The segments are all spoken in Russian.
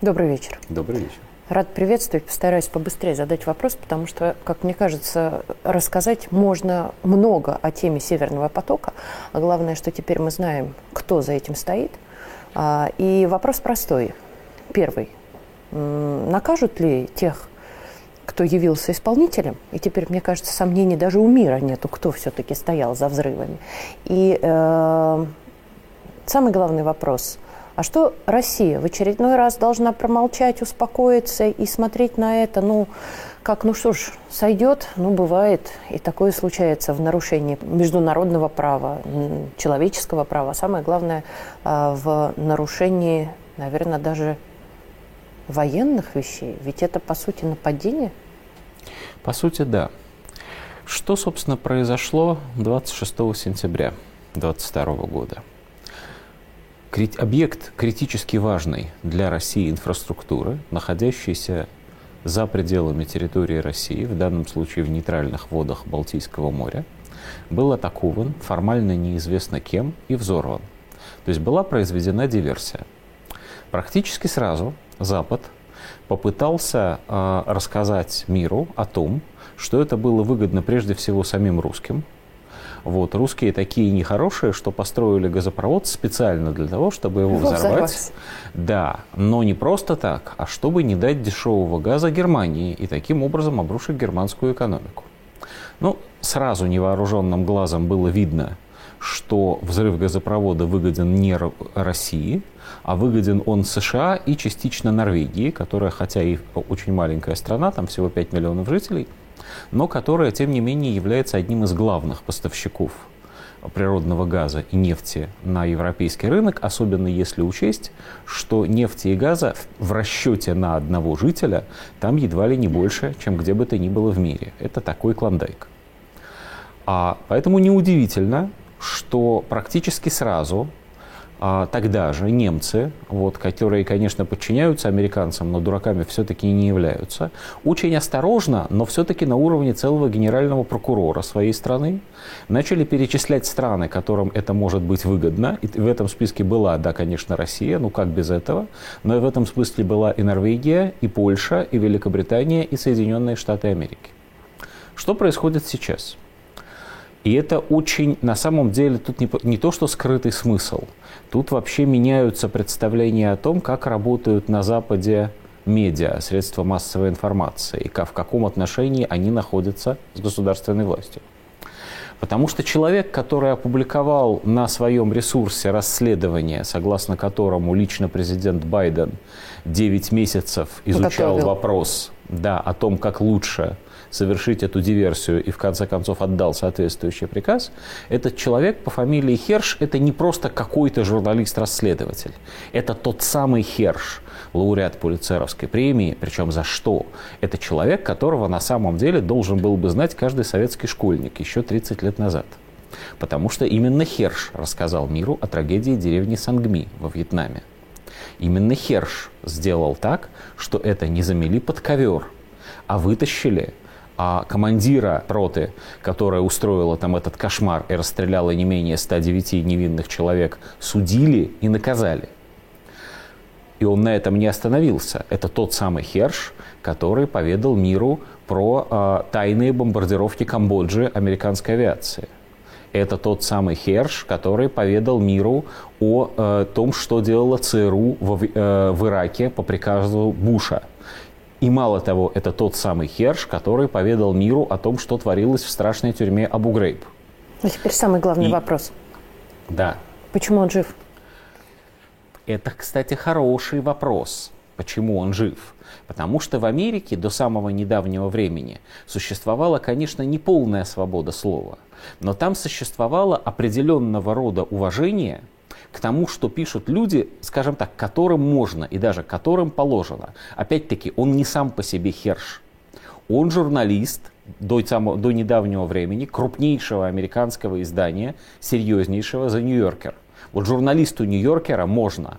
Добрый вечер. Добрый вечер. Рад приветствовать. Постараюсь побыстрее задать вопрос, потому что, как мне кажется, рассказать можно много о теме Северного потока. А главное, что теперь мы знаем, кто за этим стоит. А, и вопрос простой. Первый. Накажут ли тех, кто явился исполнителем? И теперь, мне кажется, сомнений даже у мира нету, кто все-таки стоял за взрывами. И э, самый главный вопрос – а что Россия в очередной раз должна промолчать, успокоиться и смотреть на это, ну, как, ну что ж, сойдет, ну, бывает, и такое случается в нарушении международного права, человеческого права, самое главное, а, в нарушении, наверное, даже военных вещей, ведь это, по сути, нападение? По сути, да. Что, собственно, произошло 26 сентября 2022 года? Объект критически важный для России инфраструктуры, находящийся за пределами территории России, в данном случае в нейтральных водах Балтийского моря, был атакован формально неизвестно кем и взорван. То есть была произведена диверсия. Практически сразу Запад попытался э, рассказать миру о том, что это было выгодно прежде всего самим русским, вот, русские такие нехорошие, что построили газопровод специально для того, чтобы его, взорвать. взорвать. Да, но не просто так, а чтобы не дать дешевого газа Германии и таким образом обрушить германскую экономику. Ну, сразу невооруженным глазом было видно, что взрыв газопровода выгоден не России, а выгоден он США и частично Норвегии, которая, хотя и очень маленькая страна, там всего 5 миллионов жителей, но которая, тем не менее, является одним из главных поставщиков природного газа и нефти на европейский рынок, особенно если учесть, что нефти и газа в расчете на одного жителя там едва ли не больше, чем где бы то ни было в мире. Это такой клондайк. А поэтому неудивительно, что практически сразу тогда же немцы, вот, которые, конечно, подчиняются американцам, но дураками все-таки не являются, очень осторожно, но все-таки на уровне целого генерального прокурора своей страны начали перечислять страны, которым это может быть выгодно. И в этом списке была, да, конечно, Россия, ну как без этого, но и в этом смысле была и Норвегия, и Польша, и Великобритания, и Соединенные Штаты Америки. Что происходит сейчас? И это очень, на самом деле, тут не, не то, что скрытый смысл. Тут вообще меняются представления о том, как работают на Западе медиа, средства массовой информации, и в каком отношении они находятся с государственной властью. Потому что человек, который опубликовал на своем ресурсе расследование, согласно которому лично президент Байден 9 месяцев изучал Готовил. вопрос да, о том, как лучше совершить эту диверсию и в конце концов отдал соответствующий приказ, этот человек по фамилии Херш – это не просто какой-то журналист-расследователь. Это тот самый Херш, лауреат Пулицеровской премии, причем за что? Это человек, которого на самом деле должен был бы знать каждый советский школьник еще 30 лет назад. Потому что именно Херш рассказал миру о трагедии деревни Сангми во Вьетнаме. Именно Херш сделал так, что это не замели под ковер, а вытащили а командира роты, которая устроила там этот кошмар и расстреляла не менее 109 невинных человек, судили и наказали. И он на этом не остановился. Это тот самый Херш, который поведал миру про э, тайные бомбардировки Камбоджи американской авиации. Это тот самый Херш, который поведал миру о э, том, что делала ЦРУ в, э, в Ираке по приказу Буша. И мало того, это тот самый Херш, который поведал миру о том, что творилось в страшной тюрьме Абу Грейб. А теперь самый главный И... вопрос. Да. Почему он жив? Это, кстати, хороший вопрос. Почему он жив? Потому что в Америке до самого недавнего времени существовала, конечно, не полная свобода слова, но там существовало определенного рода уважение – к тому, что пишут люди, скажем так, которым можно и даже которым положено. Опять-таки, он не сам по себе Херш. Он журналист до, самого, до недавнего времени крупнейшего американского издания, серьезнейшего «The New Yorker». Вот журналисту Нью-Йоркера можно,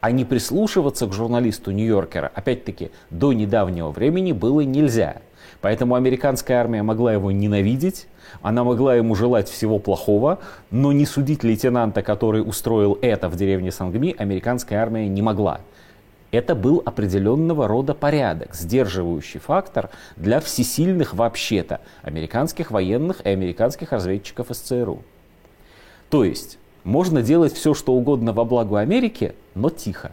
а не прислушиваться к журналисту Нью-Йоркера, опять-таки, до недавнего времени было нельзя. Поэтому американская армия могла его ненавидеть, она могла ему желать всего плохого, но не судить лейтенанта, который устроил это в деревне Сангми, американская армия не могла. Это был определенного рода порядок, сдерживающий фактор для всесильных вообще-то американских военных и американских разведчиков из. То есть можно делать все, что угодно во благо Америки, но тихо.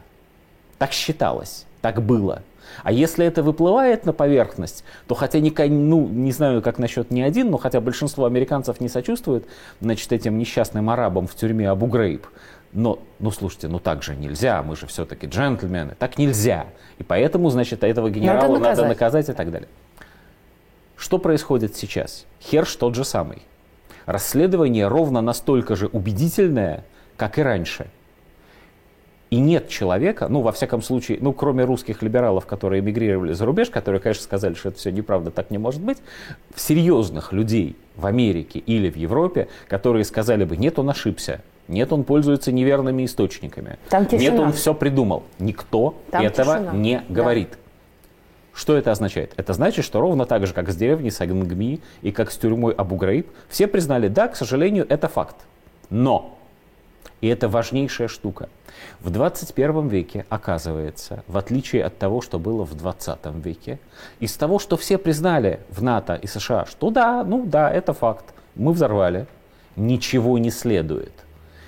Так считалось, так было. А если это выплывает на поверхность, то хотя не, ну, не знаю, как насчет не один, но хотя большинство американцев не сочувствует, значит, этим несчастным арабам в тюрьме Абу Грейб, но, ну слушайте, ну так же нельзя, мы же все-таки джентльмены, так нельзя. И поэтому, значит, этого генерала надо наказать, надо наказать и так далее. Что происходит сейчас? Херш тот же самый. Расследование ровно настолько же убедительное, как и раньше. И нет человека, ну, во всяком случае, ну, кроме русских либералов, которые эмигрировали за рубеж, которые, конечно, сказали, что это все неправда, так не может быть, серьезных людей в Америке или в Европе, которые сказали бы, нет, он ошибся, нет, он пользуется неверными источниками. Нет, он все придумал. Никто Там этого тишина. не говорит. Да. Что это означает? Это значит, что ровно так же, как с деревней Сагангми и как с тюрьмой Абу Граиб, все признали, да, к сожалению, это факт. Но, и это важнейшая штука, в 21 веке, оказывается, в отличие от того, что было в 20 веке, из того, что все признали в НАТО и США, что да, ну да, это факт, мы взорвали, ничего не следует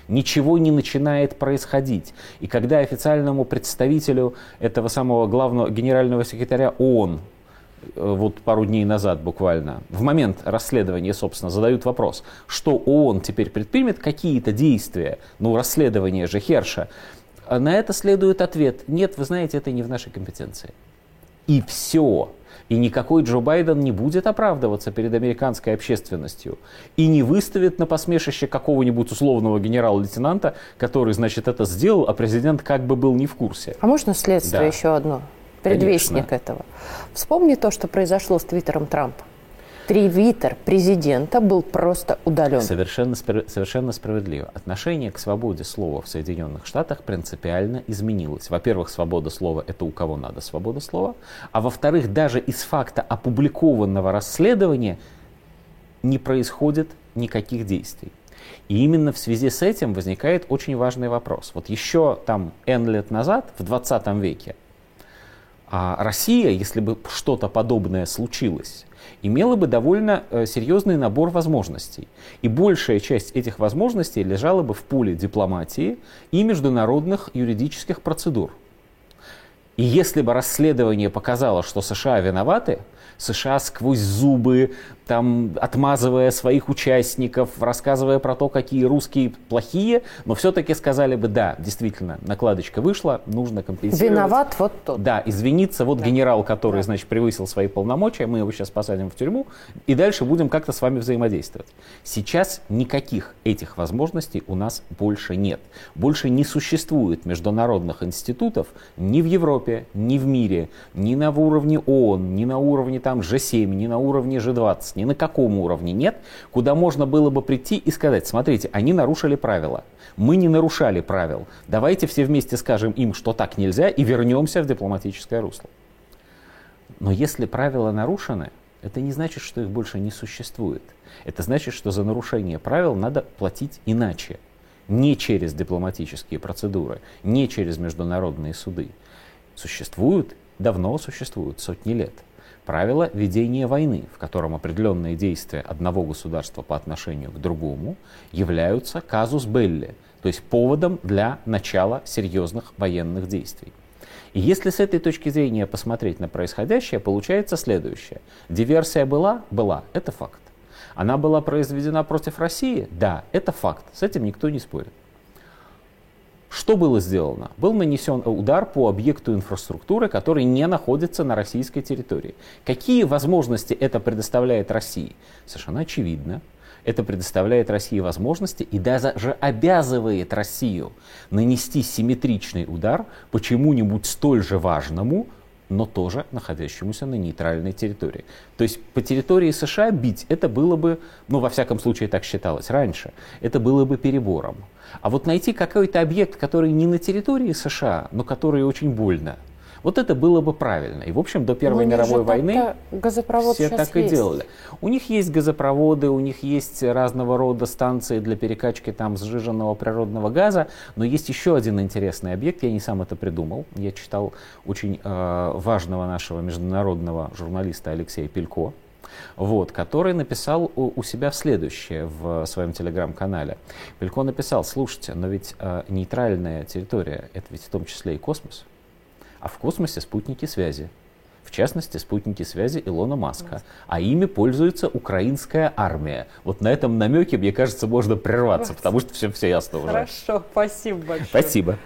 ничего не начинает происходить. И когда официальному представителю этого самого главного генерального секретаря ООН вот пару дней назад буквально, в момент расследования, собственно, задают вопрос, что ООН теперь предпримет какие-то действия, ну, расследование же Херша, а на это следует ответ, нет, вы знаете, это не в нашей компетенции. И все. И никакой Джо Байден не будет оправдываться перед американской общественностью и не выставит на посмешище какого-нибудь условного генерал-лейтенанта, который, значит, это сделал, а президент как бы был не в курсе. А можно следствие да. еще одно? Предвестник Конечно. этого. Вспомни то, что произошло с твиттером Трампа. Твиттер президента был просто удален. Совершенно, совершенно справедливо. Отношение к свободе слова в Соединенных Штатах принципиально изменилось. Во-первых, свобода слова – это у кого надо свобода слова. А во-вторых, даже из факта опубликованного расследования не происходит никаких действий. И именно в связи с этим возникает очень важный вопрос. Вот еще там N лет назад, в 20 веке, а Россия, если бы что-то подобное случилось, имела бы довольно э, серьезный набор возможностей. И большая часть этих возможностей лежала бы в поле дипломатии и международных юридических процедур. И если бы расследование показало, что США виноваты, США сквозь зубы, там, отмазывая своих участников, рассказывая про то, какие русские плохие, но все-таки сказали бы, да, действительно, накладочка вышла, нужно компенсировать. Виноват вот тот. Да, извиниться, вот да. генерал, который, да. значит, превысил свои полномочия, мы его сейчас посадим в тюрьму, и дальше будем как-то с вами взаимодействовать. Сейчас никаких этих возможностей у нас больше нет. Больше не существует международных институтов ни в Европе, ни в мире, ни на уровне ООН, ни на уровне там G7, ни на уровне G20, ни на каком уровне нет, куда можно было бы прийти и сказать, смотрите, они нарушили правила. Мы не нарушали правил. Давайте все вместе скажем им, что так нельзя, и вернемся в дипломатическое русло. Но если правила нарушены, это не значит, что их больше не существует. Это значит, что за нарушение правил надо платить иначе. Не через дипломатические процедуры, не через международные суды. Существуют, давно существуют, сотни лет правило ведения войны, в котором определенные действия одного государства по отношению к другому являются казус белли, то есть поводом для начала серьезных военных действий. И если с этой точки зрения посмотреть на происходящее, получается следующее. Диверсия была? Была. Это факт. Она была произведена против России? Да, это факт. С этим никто не спорит. Что было сделано? Был нанесен удар по объекту инфраструктуры, который не находится на российской территории. Какие возможности это предоставляет России? Совершенно очевидно. Это предоставляет России возможности и даже обязывает Россию нанести симметричный удар по чему-нибудь столь же важному, но тоже находящемуся на нейтральной территории. То есть по территории США бить это было бы, ну во всяком случае так считалось раньше, это было бы перебором. А вот найти какой-то объект, который не на территории США, но который очень больно, Вот это было бы правильно. И, в общем, до Первой Ну, у них мировой войны газопровод все так и есть. делали. У них есть газопроводы, у них есть разного рода станции для перекачки там сжиженного природного газа, но есть еще один интересный объект, я не сам это придумал, я читал очень э, важного нашего международного журналиста Алексея Пелько, вот, который написал у, у себя следующее в своем телеграм-канале. Пелько написал, слушайте, но ведь э, нейтральная территория, это ведь в том числе и космос, а в космосе спутники связи. В частности, спутники связи Илона Маска. А ими пользуется украинская армия. Вот на этом намеке, мне кажется, можно прерваться, потому что все, все ясно уже. Хорошо, спасибо большое. Спасибо.